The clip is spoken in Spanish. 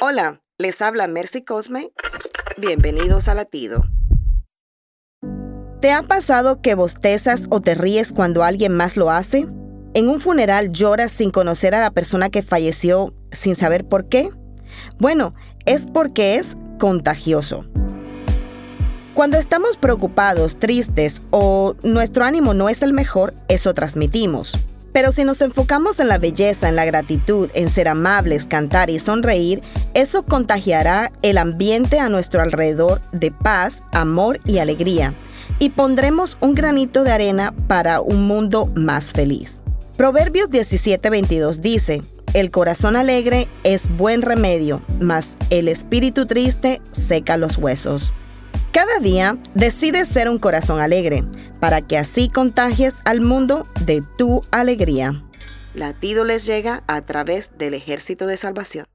Hola, les habla Mercy Cosme. Bienvenidos a Latido. ¿Te ha pasado que bostezas o te ríes cuando alguien más lo hace? ¿En un funeral lloras sin conocer a la persona que falleció sin saber por qué? Bueno, es porque es contagioso. Cuando estamos preocupados, tristes o nuestro ánimo no es el mejor, eso transmitimos. Pero si nos enfocamos en la belleza, en la gratitud, en ser amables, cantar y sonreír, eso contagiará el ambiente a nuestro alrededor de paz, amor y alegría. Y pondremos un granito de arena para un mundo más feliz. Proverbios 17:22 dice, el corazón alegre es buen remedio, mas el espíritu triste seca los huesos. Cada día decide ser un corazón alegre, para que así contagies al mundo de tu alegría. Latido les llega a través del ejército de salvación.